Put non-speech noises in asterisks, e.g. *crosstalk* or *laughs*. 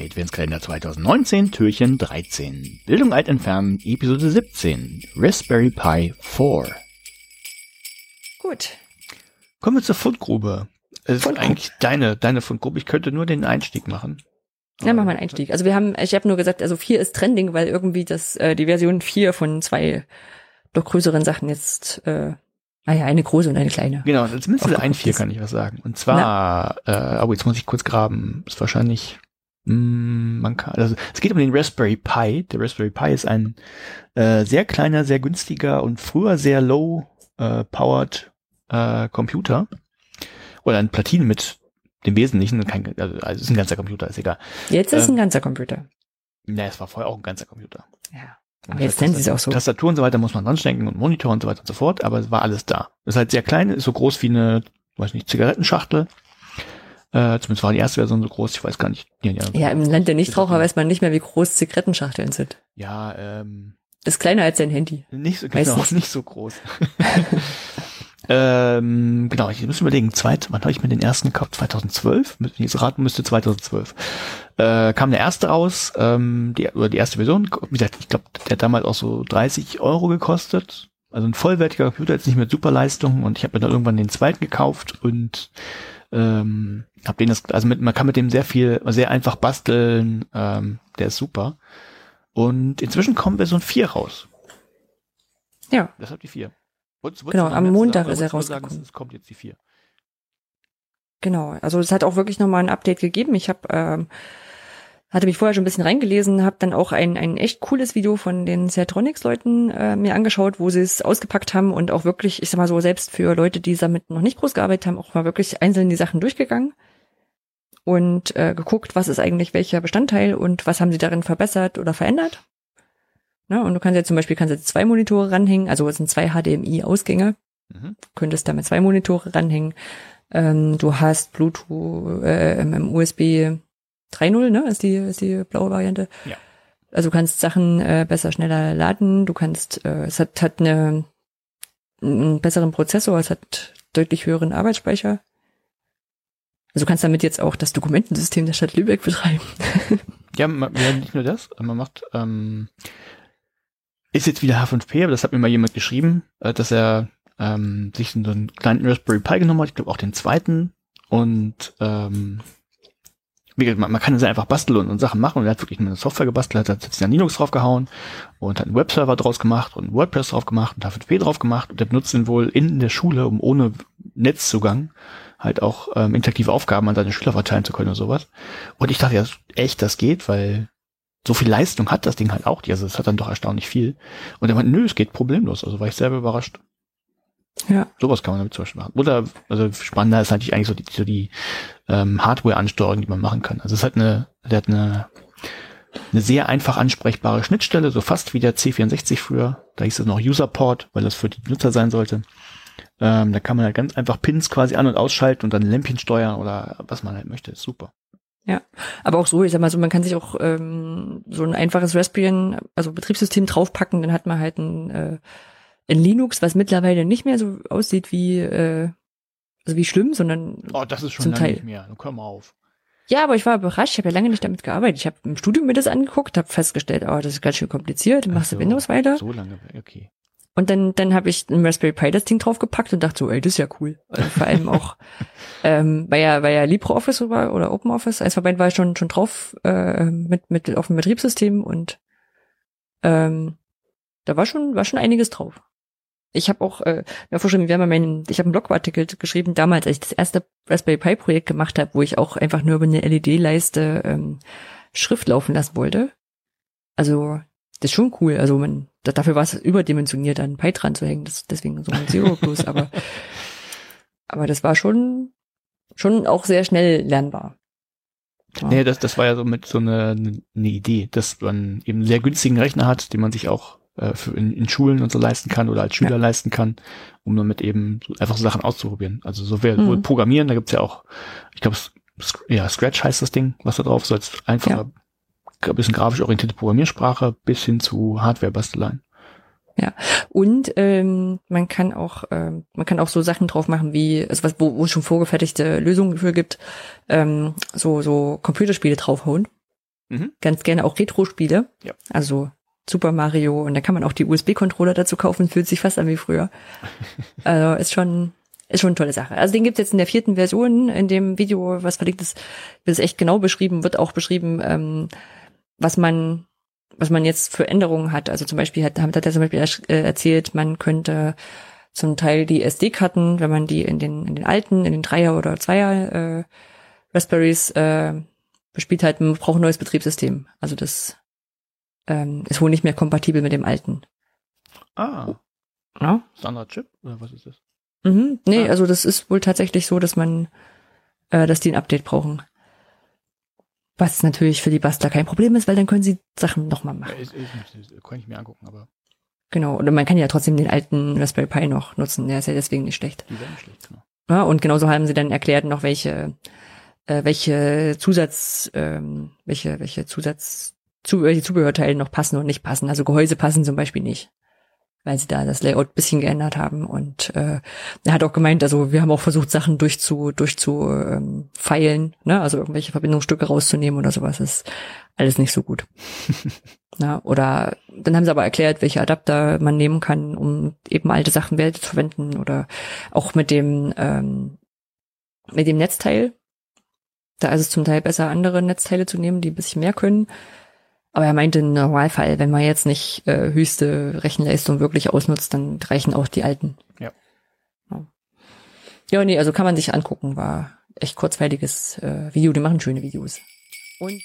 Adventskalender 2019, Türchen 13. Bildung alt entfernen, Episode 17. Raspberry Pi 4. Gut. Kommen wir zur Fundgrube. Es ist Fundgrube. eigentlich deine, deine Fundgrube. Ich könnte nur den Einstieg machen. Ja, mach mal einen Einstieg. Also wir haben, ich habe nur gesagt, also 4 ist Trending, weil irgendwie das, äh, die Version 4 von zwei doch größeren Sachen jetzt, äh, naja, eine große und eine kleine. Genau, zumindest 1.4 ist. kann ich was sagen. Und zwar, äh, aber jetzt muss ich kurz graben. Ist wahrscheinlich, man kann, also es geht um den Raspberry Pi. Der Raspberry Pi ist ein äh, sehr kleiner, sehr günstiger und früher sehr low äh, powered äh, Computer. Oder ein Platine mit dem Wesentlichen, kein, also, also es ist ein ganzer Computer, ist egal. Jetzt ist Ähm, ein ganzer Computer. Na, es war vorher auch ein ganzer Computer. Ja. Und Aber jetzt nennen sie es auch so. Tastatur und so weiter muss man dran stecken und Monitor und so weiter und so fort, aber es war alles da. Ist halt sehr klein, ist so groß wie eine, weiß nicht, Zigarettenschachtel. Äh, zumindest war die erste Version so groß, ich weiß gar nicht. Ja, ja, Ja, im Land der Nichtraucher weiß man nicht mehr, wie groß Zigarettenschachteln sind. ja ähm, Das ist kleiner als dein Handy. nicht so, genau, Meistens. *laughs* nicht so groß. *laughs* ähm, genau, ich muss überlegen, zweit, wann habe ich mir den ersten gekauft? 2012? Wenn ich jetzt raten müsste, 2012. Äh, kam der erste raus, ähm, die, oder die erste Version, wie gesagt, ich glaube, der hat damals auch so 30 Euro gekostet. Also ein vollwertiger Computer, jetzt nicht mit Superleistung und ich habe mir dann irgendwann den zweiten gekauft und ähm, hab den das, also mit, man kann mit dem sehr viel, sehr einfach basteln, ähm, der ist super. Und inzwischen kommt Version 4 raus. Ja. Deshalb die 4. Wolltest- wolltest Genau, am Montag sagen, ist er rausgekommen. Sagen, es kommt jetzt die 4. Genau, also es hat auch wirklich nochmal ein Update gegeben. Ich habe ähm, hatte mich vorher schon ein bisschen reingelesen, habe dann auch ein, ein echt cooles Video von den Sertronics-Leuten äh, mir angeschaut, wo sie es ausgepackt haben und auch wirklich, ich sag mal so, selbst für Leute, die damit noch nicht groß gearbeitet haben, auch mal wirklich einzeln die Sachen durchgegangen und äh, geguckt, was ist eigentlich welcher Bestandteil und was haben sie darin verbessert oder verändert. Ne? Und du kannst ja zum Beispiel kannst jetzt zwei Monitore ranhängen, also es sind zwei HDMI-Ausgänge Mhm. könntest damit zwei Monitore ranhängen. Ähm, du hast Bluetooth, äh, im USB 3.0, ne, ist die, ist die blaue Variante. Ja. Also du kannst Sachen äh, besser, schneller laden. Du kannst, äh, es hat, hat eine, einen besseren Prozessor, es hat deutlich höheren Arbeitsspeicher. Also du kannst damit jetzt auch das Dokumentensystem der Stadt Lübeck betreiben. *laughs* Ja, man, ja, nicht nur das, man macht, ähm, ist jetzt wieder H5P, aber das hat mir mal jemand geschrieben, äh, dass er ähm, sich so einen kleinen Raspberry Pi genommen hat, ich glaube auch den zweiten und ähm, wie man, man kann es einfach basteln und, und Sachen machen und er hat wirklich eine Software gebastelt, hat jetzt dann Linux draufgehauen und hat einen Webserver draus gemacht und WordPress drauf gemacht und H5P drauf gemacht und der benutzt ihn wohl in der Schule, um ohne Netzzugang halt auch ähm, interaktive Aufgaben an seine Schüler verteilen zu können und sowas. Und ich dachte ja echt, das geht, weil so viel Leistung hat das Ding halt auch. Also es hat dann doch erstaunlich viel. Und er meinte, nö, es geht problemlos. Also war ich selber überrascht. Ja. Sowas kann man damit zum Beispiel machen. Oder, also spannender ist natürlich eigentlich so die, so die ähm, Hardware-Ansteuerung, die man machen kann. Also es hat eine, der hat eine, eine sehr einfach ansprechbare Schnittstelle, so fast wie der C64 früher. Da hieß es noch User-Port, weil das für die Benutzer sein sollte. Ähm, da kann man halt ganz einfach Pins quasi an- und ausschalten und dann Lämpchen steuern oder was man halt möchte. Ist super. Aber auch so, ich sag mal so, man kann sich auch ähm, so ein einfaches Raspbian, also Betriebssystem draufpacken, dann hat man halt ein, äh, ein Linux, was mittlerweile nicht mehr so aussieht wie, äh, also wie schlimm, sondern Oh, das ist schon Zum lange Teil. nicht mehr. Nun komm mal auf. ja, aber ich war überrascht, ich habe ja lange nicht damit gearbeitet. Ich habe im Studium mir das angeguckt, habe festgestellt, oh, das ist ganz schön kompliziert, machst du so, Windows weiter. So lange, okay. Und dann, dann habe ich ein Raspberry Pi das Ding draufgepackt und dachte so, ey, das ist ja cool. Also vor allem auch, *laughs* ähm, weil ja, weil ja LibreOffice war oder OpenOffice, von beiden war ich schon, schon drauf, äh, mit, mit auf dem Betriebssystem und ähm, da war schon, war schon einiges drauf. Ich habe auch, äh, mir vorstellen, wir haben ja meinen, ich habe einen Blogartikel geschrieben, damals, als ich das erste Raspberry Pi Projekt gemacht habe, wo ich auch einfach nur über eine LED-Leiste ähm, Schrift laufen lassen wollte. Also, das ist schon cool. Also man, da, dafür war es überdimensioniert, einen Pi dran zu hängen. Das, deswegen so ein Zero Plus, *laughs* aber, aber das war schon, schon auch sehr schnell lernbar. Ja. Nee, das, das war ja so mit so eine, eine Idee, dass man eben einen sehr günstigen Rechner hat, den man sich auch äh, für in, in Schulen und so leisten kann oder als Schüler Ja. leisten kann, um damit eben so einfach so Sachen auszuprobieren. Also so wäre Mhm. wohl Programmieren, da gibt's ja auch, ich glaube, ja, Scratch heißt das Ding, was da drauf ist, als einfache, ein bisschen grafisch orientierte Programmiersprache bis hin zu Hardware-Basteleien. Und ähm, man kann auch ähm, man kann auch so Sachen drauf machen wie also was wo, wo es schon vorgefertigte Lösungen für gibt ähm, so so Computerspiele draufhauen Mhm. ganz gerne auch Retro-Spiele. Ja. Also Super Mario und da kann man auch die USB-Controller dazu kaufen, fühlt sich fast an wie früher. *laughs* also ist schon, ist schon eine tolle Sache. Also den gibt's jetzt in der vierten Version, in dem Video, was verlinkt ist, wird es echt genau beschrieben, wird auch beschrieben, ähm, was man, was man jetzt für Änderungen hat. Also zum Beispiel hat, hat er zum Beispiel äh, erzählt, man könnte zum Teil die SD-Karten, wenn man die in den, in den alten, in den Dreier- oder Zweier äh, Raspberries äh, bespielt hat, man braucht ein neues Betriebssystem. Also das ähm, ist wohl nicht mehr kompatibel mit dem alten. Ah, Ja? ist ein anderer Chip? Oder was ist das? Mhm. Nee, Ah. also das ist wohl tatsächlich so, dass man, äh, dass die ein Update brauchen. Was natürlich für die Bastler kein Problem ist, weil dann können sie Sachen nochmal machen. ist, ist, ist, kann ich mir angucken, aber Genau. Oder man kann ja trotzdem den alten Raspberry Pi noch nutzen. Der ist ja deswegen nicht schlecht. die werden schlecht. Genau. Ja, und genauso haben sie dann erklärt noch, welche, äh, welche Zusatz, ähm, welche, welche Zusatz, welche Zubehörteile noch passen und nicht passen. Also Gehäuse passen zum Beispiel nicht, weil sie da das Layout bisschen geändert haben. Und äh, er hat auch gemeint, also wir haben auch versucht, Sachen durchzu, durchzu ähm, feilen, ne? also irgendwelche Verbindungsstücke rauszunehmen oder sowas. ist alles nicht so gut. *laughs* Ja, oder dann haben sie aber erklärt, welche Adapter man nehmen kann, um eben alte Sachen wieder zu verwenden oder auch mit dem ähm, mit dem Netzteil. Da ist es zum Teil besser, andere Netzteile zu nehmen, die ein bisschen mehr können. Aber er meinte, im Normalfall, wenn man jetzt nicht äh, höchste Rechenleistung wirklich ausnutzt, dann reichen auch die alten. Ja. Ja, ja nee, also kann man sich angucken. War echt kurzweiliges äh, Video. Die machen schöne Videos. Und